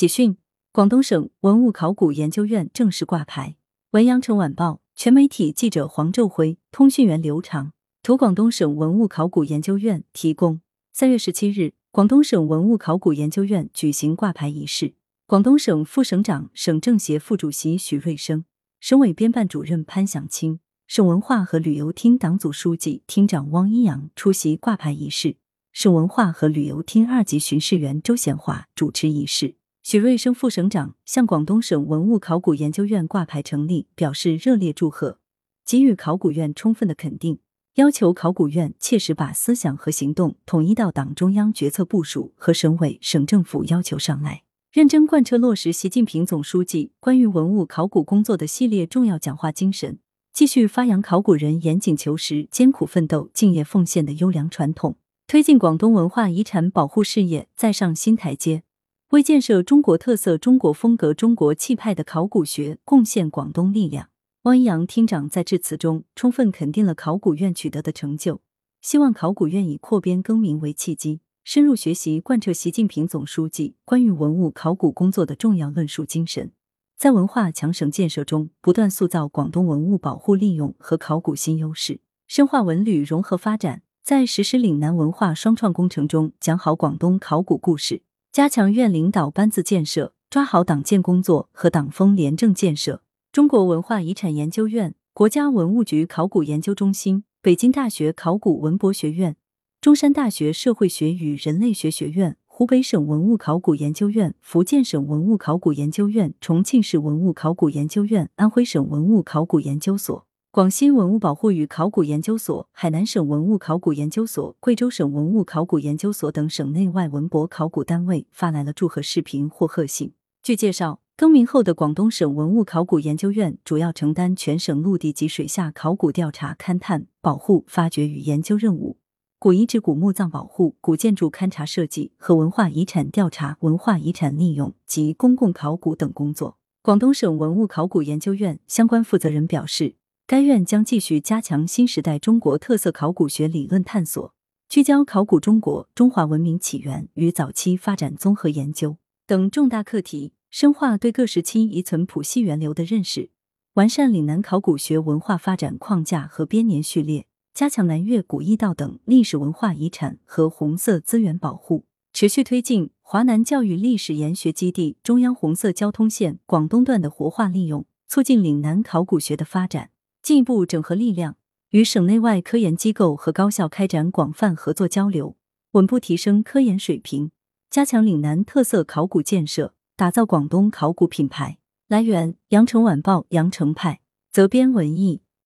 喜讯，广东省文物考古研究院正式挂牌。文阳城晚报全媒体记者黄昼辉，通讯员刘长，图广东省文物考古研究院提供。三月十七日，广东省文物考古研究院举行挂牌仪式。广东省副省长、省政协副主席许瑞生，省委编办主任潘响清，省文化和旅游厅党组书记、厅长汪一阳出席挂牌仪式。省文化和旅游厅二级巡视员周显华主持仪式。许瑞生副省长向广东省文物考古研究院挂牌成立表示热烈祝贺，给予考古院充分的肯定，要求考古院切实把思想和行动统一到党中央决策部署和省委省政府要求上来，认真贯彻落实习近平总书记关于文物考古工作的系列重要讲话精神，继续发扬考古人严谨求实、艰苦奋斗、敬业奉献的优良传统，推进广东文化遗产保护事业再上新台阶。为建设中国特色、中国风格、中国气派的考古学贡献广东力量。汪一阳厅长在致辞中充分肯定了考古院取得的成就，希望考古院以扩编更名为契机，深入学习贯彻习近平总书记关于文物考古工作的重要论述精神，在文化强省建设中不断塑造广东文物保护利用和考古新优势，深化文旅融合发展，在实施岭南文化双创工程中讲好广东考古故事。加强院领导班子建设，抓好党建工作和党风廉政建设。中国文化遗产研究院、国家文物局考古研究中心、北京大学考古文博学院、中山大学社会学与人类学学院、湖北省文物考古研究院、福建省文物考古研究院、重庆市文物考古研究院、安徽省文物考古研究所。广西文物保护与考古研究所、海南省文物考古研究所、贵州省文物考古研究所等省内外文博考古单位发来了祝贺视频或贺信。据介绍，更名后的广东省文物考古研究院主要承担全省陆地及水下考古调查、勘探、保护、发掘与研究任务，古遗址、古墓葬保护、古建筑勘察设计和文化遗产调查、文化遗产利用及公共考古等工作。广东省文物考古研究院相关负责人表示。该院将继续加强新时代中国特色考古学理论探索，聚焦考古中国、中华文明起源与早期发展综合研究等重大课题，深化对各时期遗存谱系源流的认识，完善岭南考古学文化发展框架和编年序列，加强南越古驿道等历史文化遗产和红色资源保护，持续推进华南教育历史研学基地中央红色交通线广东段的活化利用，促进岭南考古学的发展。进一步整合力量，与省内外科研机构和高校开展广泛合作交流，稳步提升科研水平，加强岭南特色考古建设，打造广东考古品牌。来源：羊城晚报羊城派，责编：文艺。